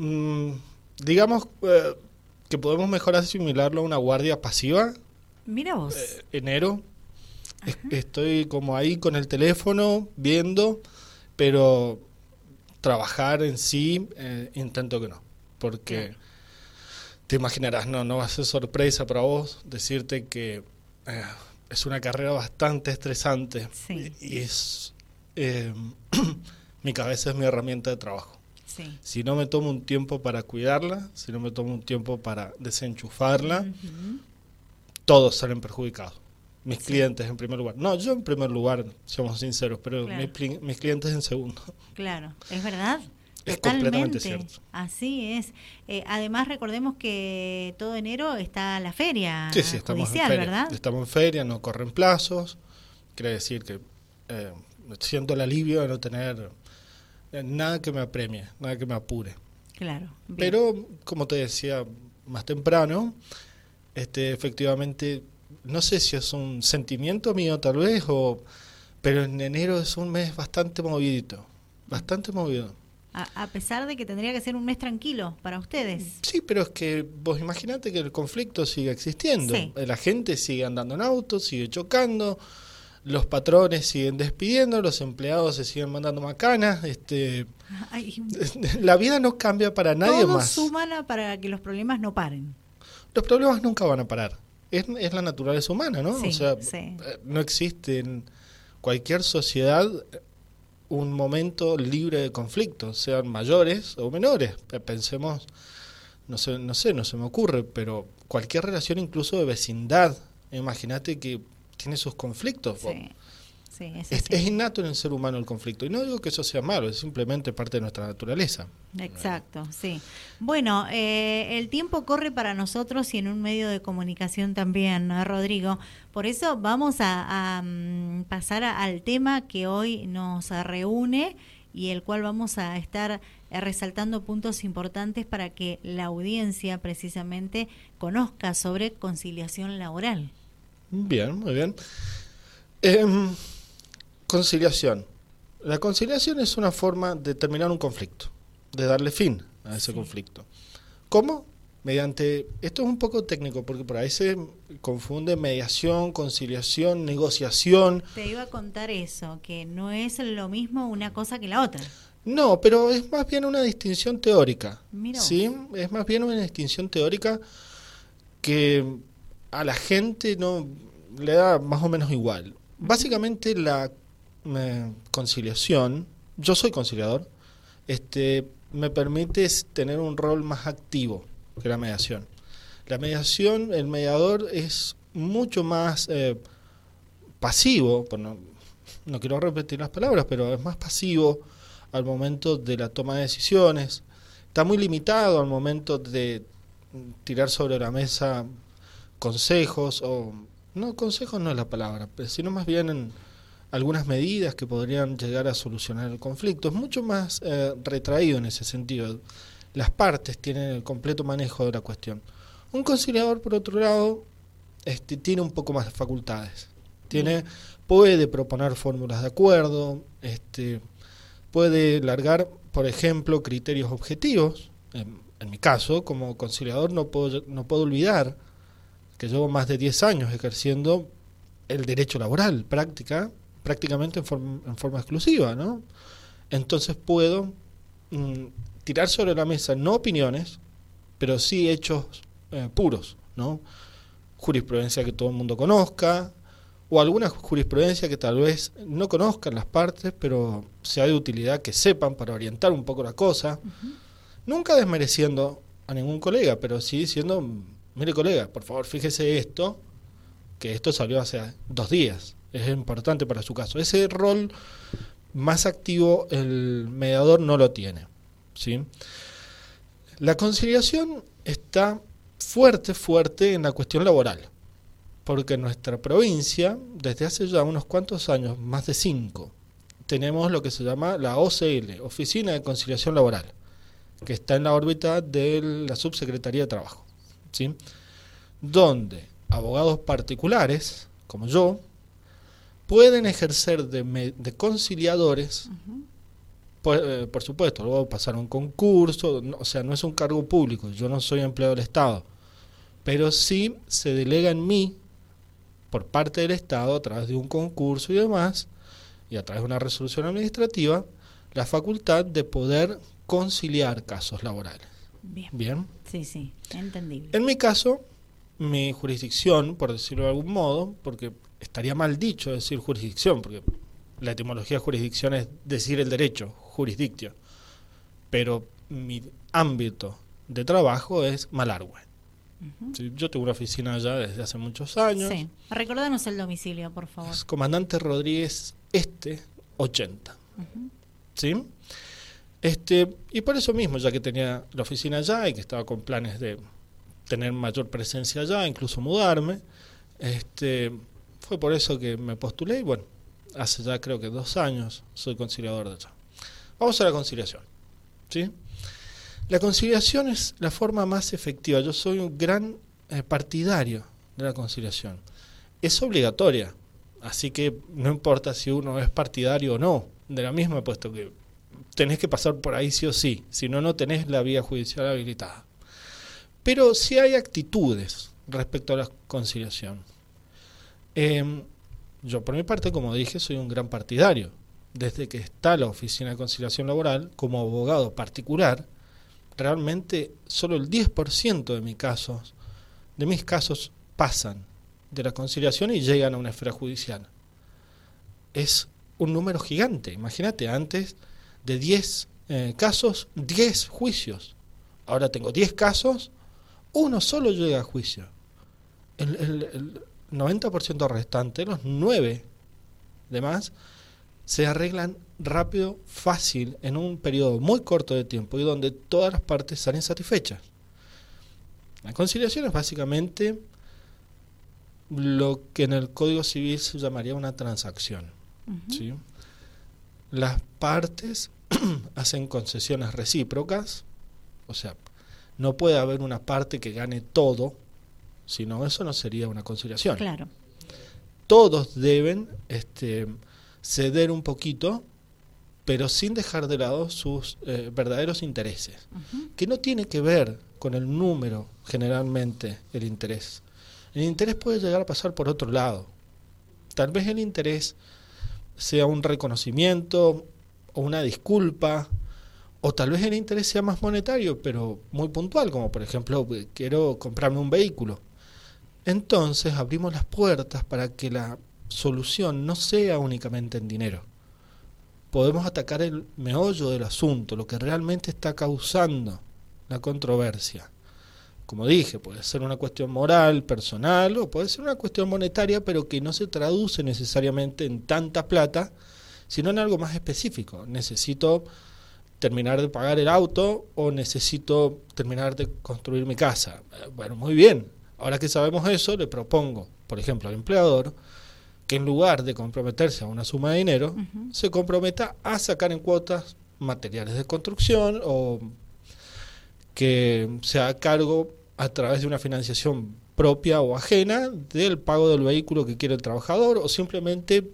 mm, digamos eh, que podemos mejor asimilarlo a una guardia pasiva. Mira vos. Eh, enero. Es- estoy como ahí con el teléfono, viendo, pero trabajar en sí, eh, intento que no. Porque te imaginarás, no, no va a ser sorpresa para vos decirte que eh, es una carrera bastante estresante. Sí. Y, es. mi cabeza es mi herramienta de trabajo. Sí. Si no me tomo un tiempo para cuidarla, si no me tomo un tiempo para desenchufarla, todos salen perjudicados. Mis Sí. clientes en primer lugar. No, yo en primer lugar, somos sinceros, pero Claro. mis, mis clientes en segundo. Claro, es verdad. Es Totalmente. completamente cierto. Así es. Eh, además, recordemos que todo enero está la feria Sí, sí, estamos judicial, en feria. ¿verdad? Estamos en feria, no corren plazos. Quiere decir que eh, siento el alivio de no tener nada que me apremie, nada que me apure. Claro. bien. Pero, como te decía más temprano, este, efectivamente, no sé si es un sentimiento mío tal vez, o, pero en enero es un mes bastante movidito, bastante movido. a, a pesar de que tendría que ser un mes tranquilo para ustedes. Sí, pero es que vos imaginate que el conflicto sigue existiendo. Sí. La gente sigue andando en auto, sigue chocando, los patrones siguen despidiendo, los empleados se siguen mandando macanas. Este, Ay, la vida no cambia para nadie todo más. suman a- para que los problemas no paren. Los problemas nunca van a parar. Es, es la naturaleza humana, ¿no? Sí, o sea, sí. eh, no existe en cualquier sociedad un momento libre de conflictos, sean mayores o menores. Pe- Pensemos, no sé, no sé, no se me ocurre, pero cualquier relación incluso de vecindad, imagínate que tiene sus conflictos. Sí, sí, es Es, así. es innato en el ser humano el conflicto. Y no digo que eso sea malo, es simplemente parte de nuestra naturaleza. Exacto, sí. Bueno, eh, el tiempo corre para nosotros y en un medio de comunicación también, ¿no, Rodrigo? Por eso vamos a, a, mm, pasar a- al tema que hoy nos reúne y el cual vamos a estar eh, resaltando puntos importantes para que la audiencia precisamente conozca sobre conciliación laboral. Bien, muy bien. Em, conciliación. La conciliación es una forma de terminar un conflicto, de darle fin a ese Sí. conflicto. ¿Cómo? Mediante, esto es un poco técnico porque por ahí se confunde mediación, conciliación, negociación. Te iba a contar eso, que no es lo mismo una cosa que la otra. No, pero es más bien una distinción teórica. Mira. Sí, es más bien una distinción teórica que a la gente no le da más o menos igual. Básicamente la conciliación, yo soy conciliador, este me permite tener un rol más activo que la mediación. La mediación, el mediador es mucho más eh, pasivo, no, no quiero repetir las palabras, pero es más pasivo al momento de la toma de decisiones, está muy limitado al momento de tirar sobre la mesa consejos o no consejos no es la palabra, sino más bien en algunas medidas que podrían llegar a solucionar el conflicto. Es mucho más eh, retraído en ese sentido. Las partes tienen el completo manejo de la cuestión. Un conciliador, por otro lado, este, tiene un poco más de facultades. Tiene, puede proponer fórmulas de acuerdo, este, puede largar, por ejemplo, criterios objetivos. En, en mi caso, como conciliador, no puedo, no puedo olvidar que llevo más de 10 años ejerciendo el derecho laboral, práctica, prácticamente en, forma en forma exclusiva, ¿no? Entonces puedo mm, tirar sobre la mesa no opiniones, pero sí hechos eh, puros, ¿no? Jurisprudencia que todo el mundo conozca, o alguna jurisprudencia que tal vez no conozcan las partes, pero sea de utilidad que sepan para orientar un poco la cosa. Nunca desmereciendo a ningún colega, pero sí diciendo, mire colega, por favor, fíjese esto, que esto salió hace dos días. Es importante para su caso. Ese rol más activo el mediador no lo tiene. ¿sí? La conciliación está fuerte, fuerte en la cuestión laboral porque en nuestra provincia, desde hace ya unos cuantos años, más de cinco, tenemos lo que se llama la OCL, Oficina de Conciliación Laboral, que está en la órbita de la Subsecretaría de Trabajo, ¿sí? donde abogados particulares, como yo, pueden ejercer de, me- de conciliadores. Por, eh, por supuesto, luego pasar un concurso, o sea, no es un cargo público, yo no soy empleado del Estado, pero sí se delega en mí, por parte del Estado, a través de un concurso y demás, y a través de una resolución administrativa, la facultad de poder conciliar casos laborales. Bien. Bien. Sí, sí, entendible. En mi caso, mi jurisdicción, por decirlo de algún modo, porque estaría mal dicho decir jurisdicción, porque la etimología de jurisdicción es decir el derecho, jurisdictio, pero mi ámbito de trabajo es Malargüe. Sí, Yo tengo una oficina allá desde hace muchos años. Sí. Recordanos el domicilio, por favor. Es Comandante Rodríguez Este 80. ¿Sí? Este, y por eso mismo, ya que tenía la oficina allá y que estaba con planes de tener mayor presencia allá, incluso mudarme, este, fue por eso que me postulé y bueno, hace ya creo que dos años soy conciliador de allá. Vamos a la conciliación. ¿sí? La conciliación es la forma más efectiva. Yo soy un gran eh, partidario de la conciliación. Es obligatoria, así que no importa si uno es partidario o no, de la misma, puesto que tenés que pasar por ahí sí o sí, si no, no tenés la vía judicial habilitada. Pero sí hay actitudes respecto a la conciliación. Eh, yo por mi parte, como dije, soy un gran partidario. Desde que está la Oficina de Conciliación Laboral, como abogado particular, realmente solo el 10% de mis casos, de mis casos pasan de la conciliación y llegan a una esfera judicial. Es un número gigante. Imagínate, antes de 10 eh, casos, 10 juicios. Ahora tengo 10 casos, uno solo llega a juicio. El, el, el 90% restante, los 9 demás, se arreglan rápido, fácil, en un periodo muy corto de tiempo y donde todas las partes salen satisfechas. La conciliación es básicamente lo que en el Código Civil se llamaría una transacción. ¿sí? Las partes hacen concesiones recíprocas, o sea, no puede haber una parte que gane todo, sino eso no sería una conciliación. Claro. Todos deben este, ceder un poquito, pero sin dejar de lado sus eh, verdaderos intereses, que no tiene que ver con el número generalmente el interés. El interés puede llegar a pasar por otro lado. Tal vez el interés sea un reconocimiento o una disculpa, o tal vez el interés sea más monetario, pero muy puntual, como por ejemplo, quiero comprarme un vehículo. Entonces abrimos las puertas para que la solución no sea únicamente en dinero. Podemos atacar el meollo del asunto, lo que realmente está causando la controversia. Como dije, puede ser una cuestión moral, personal, o puede ser una cuestión monetaria, pero que no se traduce necesariamente en tanta plata, sino en algo más específico. Necesito terminar de pagar el auto o necesito terminar de construir mi casa. Bueno, muy bien. Ahora que sabemos eso, le propongo, por ejemplo, al empleador, que en lugar de comprometerse a una suma de dinero, se comprometa a sacar en cuotas materiales de construcción o que se haga cargo a través de una financiación propia o ajena del pago del vehículo que quiere el trabajador o simplemente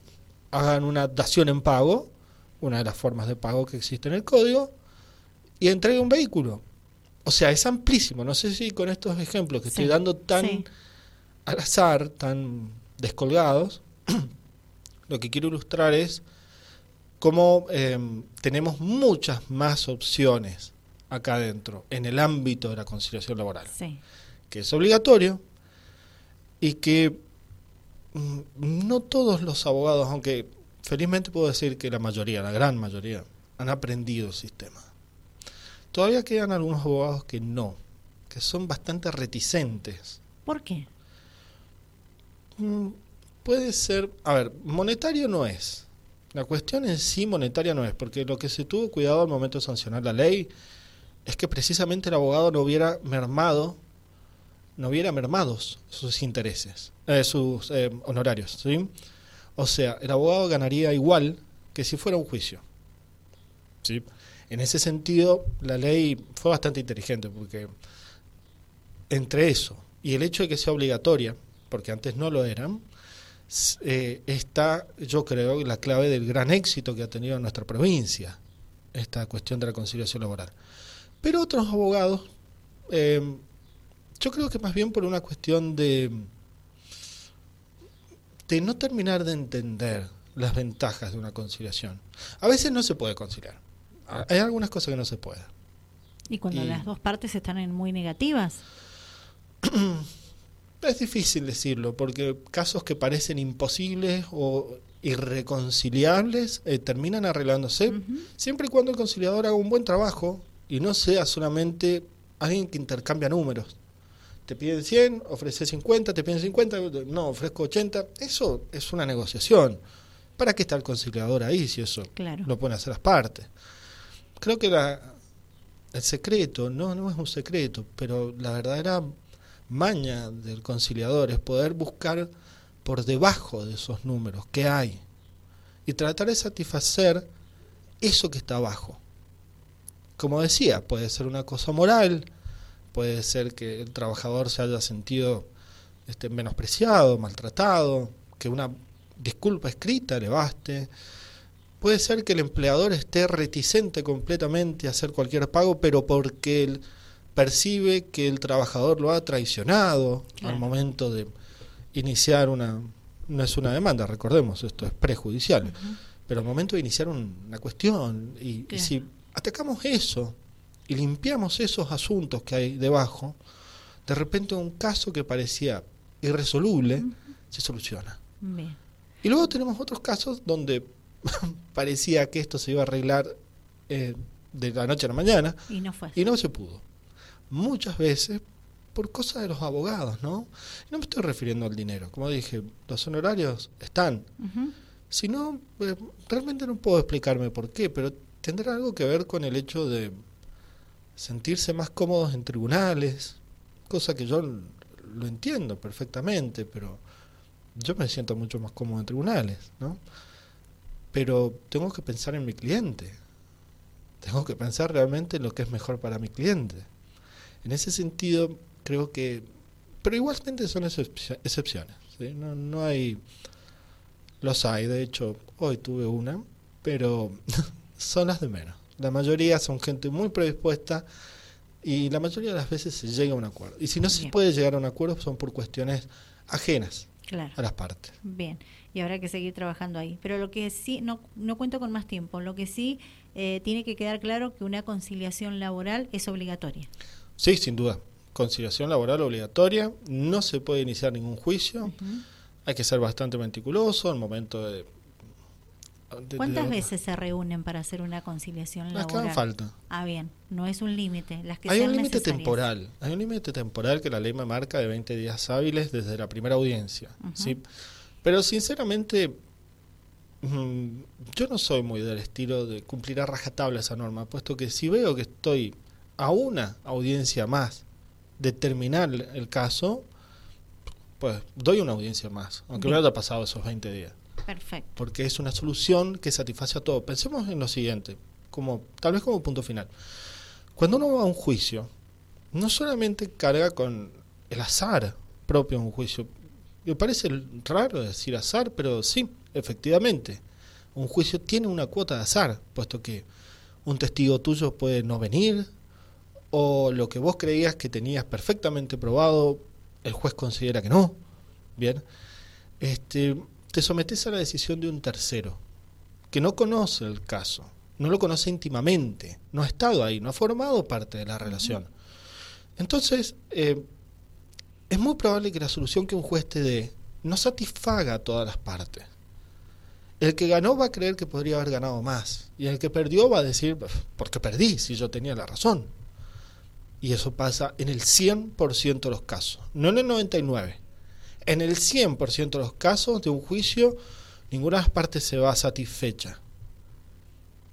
hagan una dación en pago, una de las formas de pago que existe en el código, y entregue un vehículo. O sea, es amplísimo. No sé si con estos ejemplos que estoy dando tan sí. al azar, tan descolgados, lo que quiero ilustrar es cómo eh, tenemos muchas más opciones acá adentro, en el ámbito de la conciliación laboral, Sí. que es obligatorio y que mm, no todos los abogados, aunque felizmente puedo decir que la mayoría, la gran mayoría, han aprendido el sistema. Todavía quedan algunos abogados que no, que son bastante reticentes. ¿Por qué? Mm, Puede ser, a ver, monetario no es. La cuestión en sí monetaria no es, porque lo que se tuvo cuidado al momento de sancionar la ley es que precisamente el abogado no hubiera mermado, no hubiera mermados sus intereses, eh, sus eh, honorarios, ¿sí? O sea, el abogado ganaría igual que si fuera un juicio. ¿sí? En ese sentido, la ley fue bastante inteligente, porque entre eso y el hecho de que sea obligatoria, porque antes no lo eran, eh, está, yo creo, la clave del gran éxito que ha tenido nuestra provincia esta cuestión de la conciliación laboral. Pero otros abogados, eh, yo creo que más bien por una cuestión de, de no terminar de entender las ventajas de una conciliación. A veces no se puede conciliar. Hay algunas cosas que no se puede. ¿Y cuando las dos partes están en muy negativas? es difícil decirlo, porque casos que parecen imposibles o irreconciliables eh, terminan arreglándose, siempre y cuando el conciliador haga un buen trabajo y no sea solamente alguien que intercambia números. Te piden 100, ofrece 50, te piden 50, no, ofrezco 80. Eso es una negociación. ¿Para qué está el conciliador ahí si eso lo pueden hacer las partes? Creo que la, el secreto, no, no es un secreto, pero la verdadera maña del conciliador es poder buscar por debajo de esos números que hay y tratar de satisfacer eso que está abajo. Como decía, puede ser una cosa moral, puede ser que el trabajador se haya sentido este, menospreciado, maltratado, que una disculpa escrita le baste. Puede ser que el empleador esté reticente completamente a hacer cualquier pago, pero porque él percibe que el trabajador lo ha traicionado al momento de iniciar una, no es una demanda, recordemos, esto es prejudicial, pero al momento de iniciar una cuestión, y, si atacamos eso y limpiamos esos asuntos que hay debajo, de repente un caso que parecía irresoluble se soluciona. Y luego tenemos otros casos donde parecía que esto se iba a arreglar eh, de la noche a la mañana y no, fue y no se pudo muchas veces por cosas de los abogados, ¿no? no me estoy refiriendo al dinero, como dije, los honorarios están. Si no, eh, realmente no puedo explicarme por qué, pero tendrá algo que ver con el hecho de sentirse más cómodos en tribunales, cosa que yo lo entiendo perfectamente, pero yo me siento mucho más cómodo en tribunales, ¿no? Pero tengo que pensar en mi cliente, tengo que pensar realmente en lo que es mejor para mi cliente. En ese sentido, creo que... Pero igualmente son excepciones. No, no hay... Los hay, de hecho, hoy tuve una, pero son las de menos. La mayoría son gente muy predispuesta y la mayoría de las veces se llega a un acuerdo. Y si no se puede llegar a un acuerdo son por cuestiones ajenas a las partes. Bien, y habrá que seguir trabajando ahí. Pero lo que sí, no, no cuento con más tiempo, lo que sí eh, tiene que quedar claro que una conciliación laboral es obligatoria. Sí, sin duda. Conciliación laboral obligatoria, no se puede iniciar ningún juicio, hay que ser bastante meticuloso al momento de... ¿Cuántas veces se reúnen para hacer una conciliación laboral? Las que hagan falta. Ah, bien, no es un límite. hay un límite temporal, hay un límite temporal que la ley me marca de 20 días hábiles desde la primera audiencia. ¿sí? Pero sinceramente, mm, yo no soy muy del estilo de cumplir a rajatabla esa norma, puesto que si veo que estoy a una audiencia más de terminar el caso, pues doy una audiencia más, aunque me haya pasado esos 20 días. Porque es una solución que satisface a todo. Pensemos en lo siguiente, como tal vez como punto final. Cuando uno va a un juicio, no solamente carga con el azar propio de un juicio. Me parece raro decir azar, pero sí, efectivamente. Un juicio tiene una cuota de azar, puesto que un testigo tuyo puede no venir, o lo que vos creías que tenías perfectamente probado, el juez considera que no, bien, este, te sometes a la decisión de un tercero, que no conoce el caso, no lo conoce íntimamente, no ha estado ahí, no ha formado parte de la relación. Entonces, eh, es muy probable que la solución que un juez te dé no satisfaga a todas las partes. El que ganó va a creer que podría haber ganado más. Y el que perdió va a decir, porque perdí, si yo tenía la razón. Y eso pasa en el 100% de los casos, no en el 99%. En el 100% de los casos de un juicio, ninguna de las partes se va satisfecha.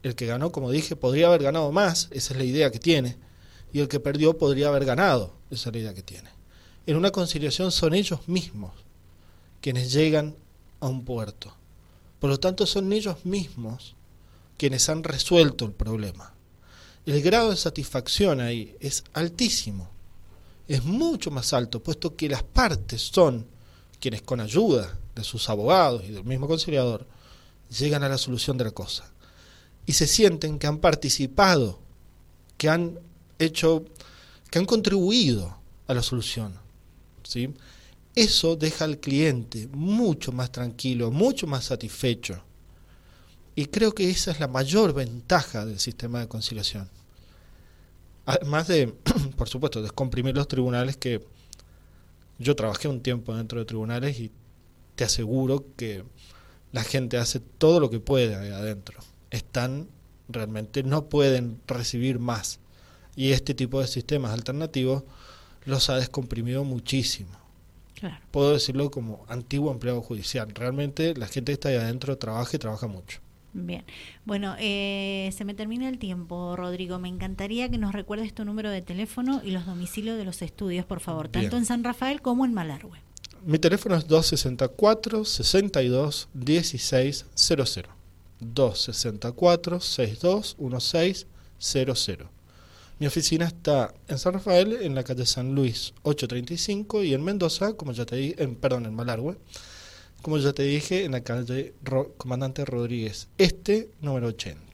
El que ganó, como dije, podría haber ganado más, esa es la idea que tiene, y el que perdió podría haber ganado, esa es la idea que tiene. En una conciliación son ellos mismos quienes llegan a un puerto. Por lo tanto, son ellos mismos quienes han resuelto el problema el grado de satisfacción ahí es altísimo. Es mucho más alto, puesto que las partes son quienes con ayuda de sus abogados y del mismo conciliador llegan a la solución de la cosa. y se sienten que han participado, que han hecho, que han contribuido a la solución. ¿sí? Eso deja al cliente mucho más tranquilo, mucho más satisfecho. Y creo que esa es la mayor ventaja del sistema de conciliación. Además de, por supuesto, descomprimir los tribunales, que yo trabajé un tiempo dentro de tribunales y te aseguro que la gente hace todo lo que puede ahí adentro. Están, realmente no pueden recibir más. Y este tipo de sistemas alternativos los ha descomprimido muchísimo. Puedo decirlo como antiguo empleado judicial. Realmente la gente que está ahí adentro trabaja y trabaja mucho. Bien, bueno, eh, se me termina el tiempo, Rodrigo. Me encantaría que nos recuerdes tu número de teléfono y los domicilios de los estudios, por favor, tanto en San Rafael como en Malargüe. Mi teléfono es 264 62 16 00. 264 62 16 00. Mi oficina está en San Rafael, en la calle San Luis 835 y en Mendoza, como ya te dije, en, perdón, en Malargüe, como ya te dije, en la calle Comandante Rodríguez Este, número 80.